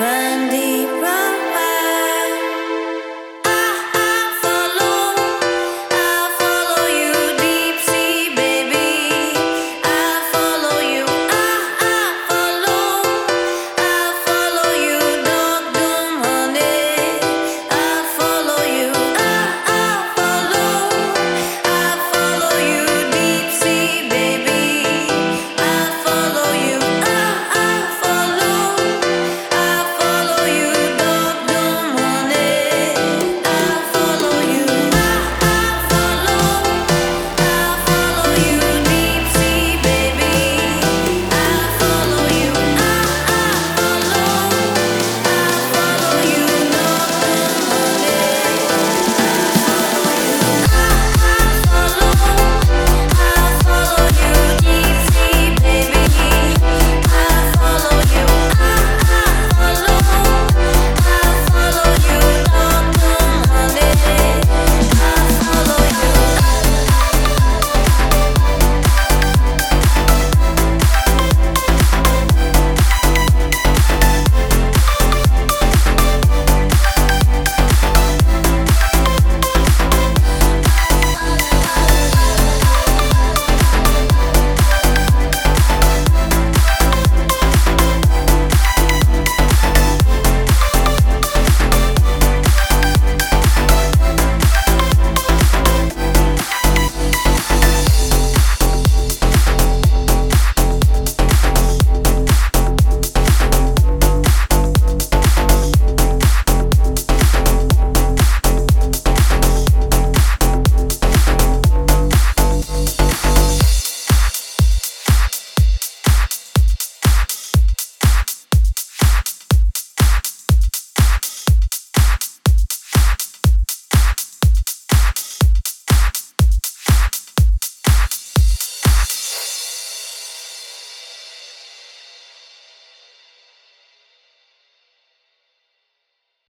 Run deep.